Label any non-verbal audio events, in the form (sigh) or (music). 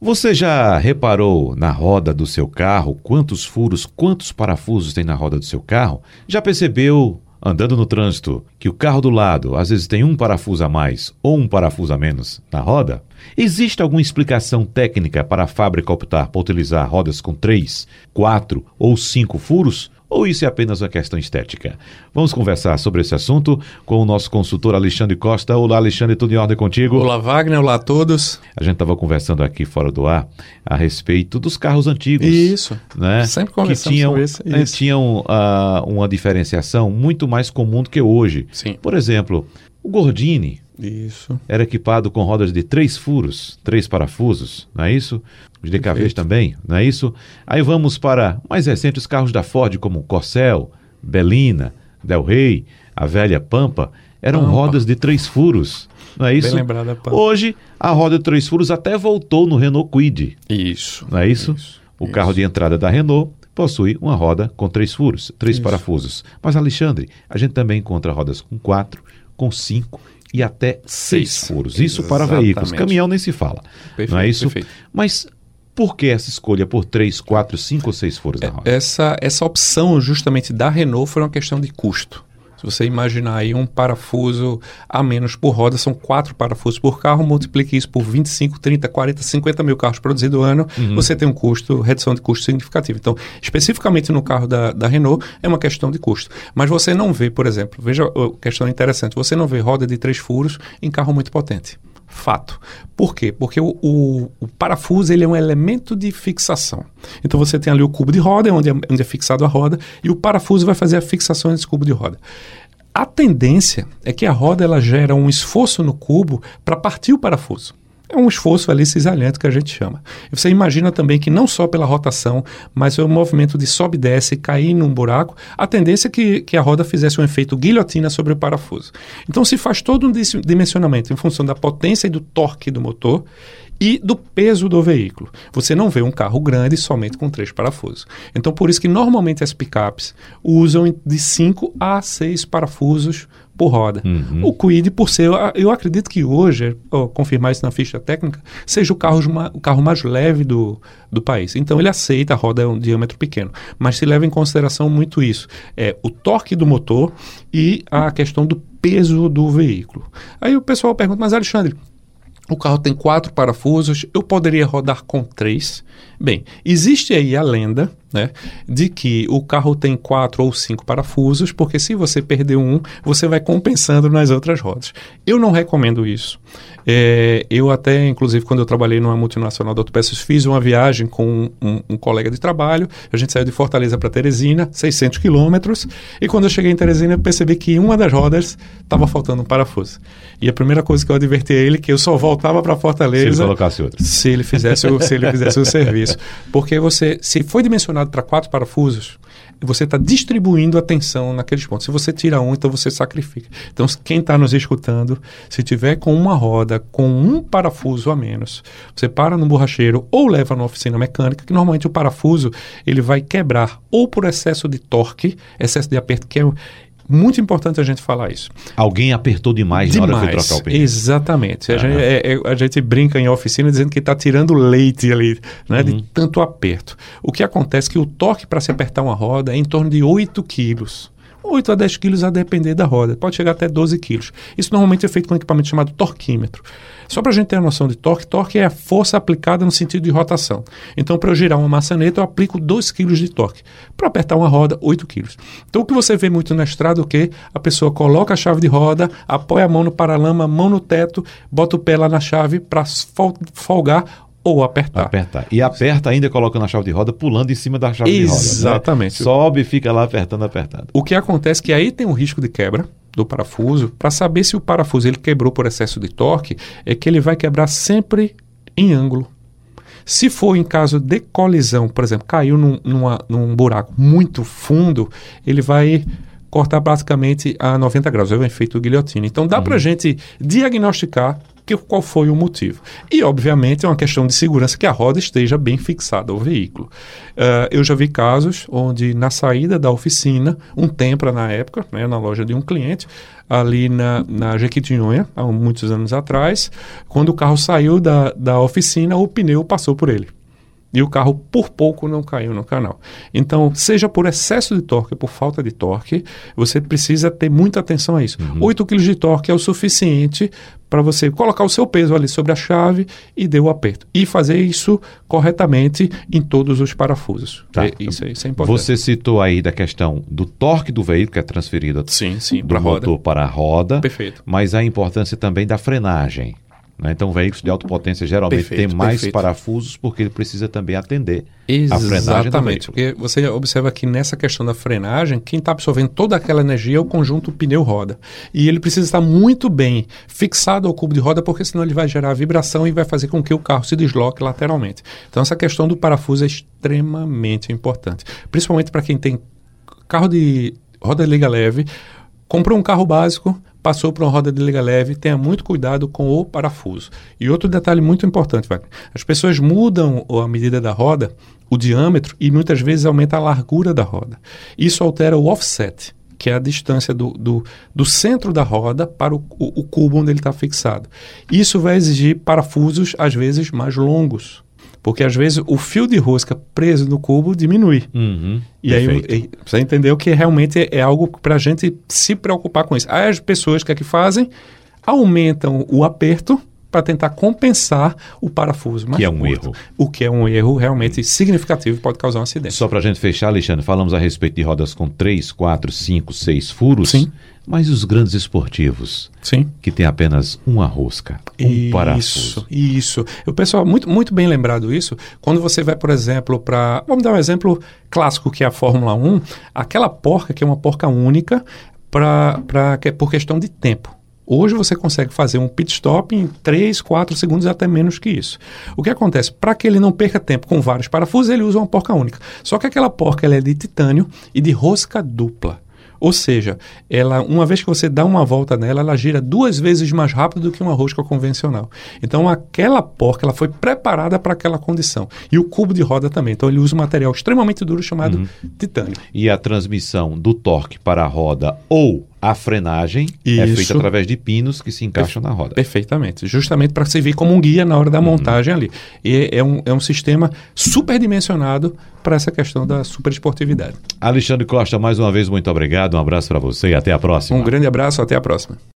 Você já reparou na roda do seu carro quantos furos, quantos parafusos tem na roda do seu carro? Já percebeu, andando no trânsito, que o carro do lado às vezes tem um parafuso a mais ou um parafuso a menos na roda? Existe alguma explicação técnica para a fábrica optar por utilizar rodas com três, quatro ou cinco furos? Ou isso é apenas uma questão estética? Vamos conversar sobre esse assunto com o nosso consultor Alexandre Costa. Olá, Alexandre, tudo em ordem contigo? Olá, Wagner. Olá a todos. A gente estava conversando aqui fora do ar a respeito dos carros antigos. Isso. Né? Sempre conversamos que tinham, sobre isso. né, tinham uh, uma diferenciação muito mais comum do que hoje. Sim. Por exemplo, o Gordini Isso. era equipado com rodas de três furos, três parafusos, não é isso? Os DKVs também, não é isso? Aí vamos para mais recentes carros da Ford, como Corcel, Belina, Del Rey, a velha Pampa, eram Pampa. rodas de três furos, não é isso? Bem lembrada, Pampa. Hoje, a roda de três furos até voltou no Renault Kwid, Isso. não é isso? o isso. carro de entrada da Renault possui uma roda com três furos, três Isso. parafusos. Mas, Alexandre, a gente também encontra rodas com quatro, com cinco e até seis, Seis. furos. Isso para Exatamente. veículos. Caminhão nem se fala. Perfeito, não é isso? perfeito. Mas por que essa escolha por três, quatro, cinco ou seis furos na roda? Essa, essa opção justamente da Renault foi uma questão de custo. Se você imaginar aí um parafuso a menos por roda, são quatro parafusos por carro, multiplique isso por 25, 30, 40, 50 mil carros produzidos ano, você tem um custo, redução de custo significativa. Então, especificamente no carro da, da Renault, é uma questão de custo. Mas você não vê, por exemplo, veja a questão interessante, você não vê roda de três furos em carro muito potente. Fato. Por quê? Porque o, o- o parafuso ele é um elemento de fixação. Então você tem ali o cubo de roda, onde é, onde é fixado a roda, e o parafuso vai fazer a fixação desse cubo de roda. A tendência é que a roda ela gera um esforço no cubo para partir o parafuso. É um esforço ali cisalhento que a gente chama. E você imagina também que não só pela rotação, mas o movimento de sobe e desce, cair num buraco, a tendência é que, que a roda fizesse um efeito guilhotina sobre o parafuso. Então se faz todo um dimensionamento em função da potência e do torque do motor e do peso do veículo. Você não vê um carro grande somente com três parafusos. Então por isso que normalmente as picapes usam de 5 a 6 parafusos por roda. O Kwid, por ser, eu- acredito que hoje, confirmar isso na ficha técnica, seja o carro, o carro mais leve do, do país. Então ele aceita, a roda é um diâmetro pequeno, mas se leva em consideração muito isso. É o torque do motor e a questão do peso do veículo. Aí o pessoal pergunta, mas Alexandre, o carro tem quatro parafusos, eu poderia rodar com três. Bem, existe aí a lenda né, de que o carro tem quatro ou cinco parafusos, porque se você perder um, você vai compensando nas outras rodas. Eu não recomendo isso. É, eu até, inclusive, quando eu trabalhei numa multinacional de autopeças, fiz uma viagem com um, um colega de trabalho. A gente saiu de Fortaleza para Teresina, 600 quilômetros, e quando eu cheguei em Teresina, eu percebi que uma das rodas estava faltando um parafuso. E a primeira coisa que eu adverti a ele é que eu só voltava para Se Fortaleza ele colocasse outro. se ele fizesse o, se ele fizesse o (laughs) serviço. Porque você, se foi dimensionado para quatro parafusos, você está distribuindo a tensão naqueles pontos. Se você tira um, então você sacrifica. Então, quem está nos escutando, se tiver com uma roda com um parafuso a menos, você para no borracheiro ou leva na oficina mecânica, que normalmente o parafuso ele vai quebrar ou por excesso de torque, excesso de aperto, que é muito importante a gente falar isso. Alguém apertou demais, na hora foi trocar o pneu. Exatamente. A, gente, é- é- a gente brinca em oficina dizendo que está tirando leite ali, né, Uhum. de tanto aperto. O que acontece é que o torque para se apertar uma roda é em torno de 8 quilos. 8 a 10 quilos a depender da roda. Pode chegar até 12 quilos. Isso normalmente é feito com um equipamento chamado torquímetro. Só para a gente ter a noção de torque, torque é a força aplicada no sentido de rotação. Então, para eu girar uma maçaneta, eu aplico 2 quilos de torque. Para apertar uma roda, 8 quilos. Então, o que você vê muito na estrada é o quê? A pessoa coloca a chave de roda, apoia a mão no paralama, mão no teto, bota o pé lá na chave para folgar ou apertar. Apertar. E aperta ainda colocando a chave de roda, pulando em cima da chave Exatamente. de roda. né? Sobe e fica lá apertando, apertando. O que acontece é que aí tem um risco de quebra do parafuso. Para saber se o parafuso ele quebrou por excesso de torque, é que ele vai quebrar sempre em ângulo. Se for em caso de colisão, por exemplo, caiu num, numa- num buraco muito fundo, ele vai cortar basicamente a 90 graus. É o efeito guilhotina. Então dá para a gente diagnosticar que, qual foi o motivo. E, obviamente, é uma questão de segurança que a roda esteja bem fixada ao veículo. Uh, eu já vi casos onde, na saída da oficina, um Tempra na época, né, na loja de um cliente, ali na, na Jequitinhonha, há muitos anos atrás, quando o carro saiu da, da oficina, o pneu passou por ele e o carro por pouco não caiu no canal. Então, seja por excesso de torque ou por falta de torque, você precisa ter muita atenção a isso. Uhum. 8 kg de torque é o suficiente para você colocar o seu peso ali sobre a chave e dar o aperto. E fazer isso corretamente em todos os parafusos. Tá. É, isso, isso, é importante. Você citou aí da questão do torque do veículo, que é transferido sim, sim, do motor roda. para a roda. Perfeito. Mas a importância também da frenagem. Né? Então, veículos de alta potência geralmente perfeito, têm mais perfeito. parafusos porque ele precisa também atender Exatamente, a frenagem Exatamente, porque você observa que nessa questão da frenagem, quem está absorvendo toda aquela energia é o conjunto pneu-roda. E ele precisa estar muito bem fixado ao cubo de roda, porque senão ele vai gerar vibração e vai fazer com que o carro se desloque lateralmente. Então, essa questão do parafuso é extremamente importante, principalmente para quem tem carro de roda liga leve, comprou um carro básico, passou por uma roda de liga leve, tenha muito cuidado com o parafuso. E outro detalhe muito importante, Wagner, as pessoas mudam a medida da roda, o diâmetro, e muitas vezes aumenta a largura da roda. Isso altera o offset, que é a distância do, do, do centro da roda para o, o, o cubo onde ele está fixado. Isso vai exigir parafusos, às vezes, mais longos. Porque às vezes o fio de rosca preso no cubo diminui. Uhum, e perfeito. aí você entendeu que realmente é, é algo para a gente se preocupar com isso. Aí as pessoas que é que fazem aumentam o aperto para tentar compensar o parafuso mais Que é um curto, erro. O que é um erro realmente significativo pode causar um acidente. Só para a gente fechar, Alexandre, falamos a respeito de rodas com 3, 4, 5, 6 furos. Sim. Mas os grandes esportivos, Sim. que tem apenas uma rosca, um isso, parafuso. Isso, O pessoal, muito, muito bem lembrado isso, quando você vai, por exemplo, para... Vamos dar um exemplo clássico, que é a Fórmula 1. Aquela porca, que é uma porca única, pra, pra, que é por questão de tempo. Hoje você consegue fazer um pit stop em 3, 4 segundos, até menos que isso. O que acontece? Para que ele não perca tempo com vários parafusos, ele usa uma porca única. Só que aquela porca ela é de titânio e de rosca dupla. Ou seja, ela, uma vez que você dá uma volta nela, ela gira duas vezes mais rápido do que uma rosca convencional. Então, aquela porca ela foi preparada para aquela condição. E o cubo de roda também. Então, ele usa um material extremamente duro chamado uhum. titânio. E a transmissão do torque para a roda ou a frenagem Isso. é feita através de pinos que se encaixam na roda. Perfeitamente. Justamente para servir como um guia na hora da uhum. montagem ali. E é um, é um sistema superdimensionado para essa questão da superesportividade. Alexandre Costa, mais uma vez, muito obrigado. Um abraço para você e até a próxima. Um grande abraço, até a próxima.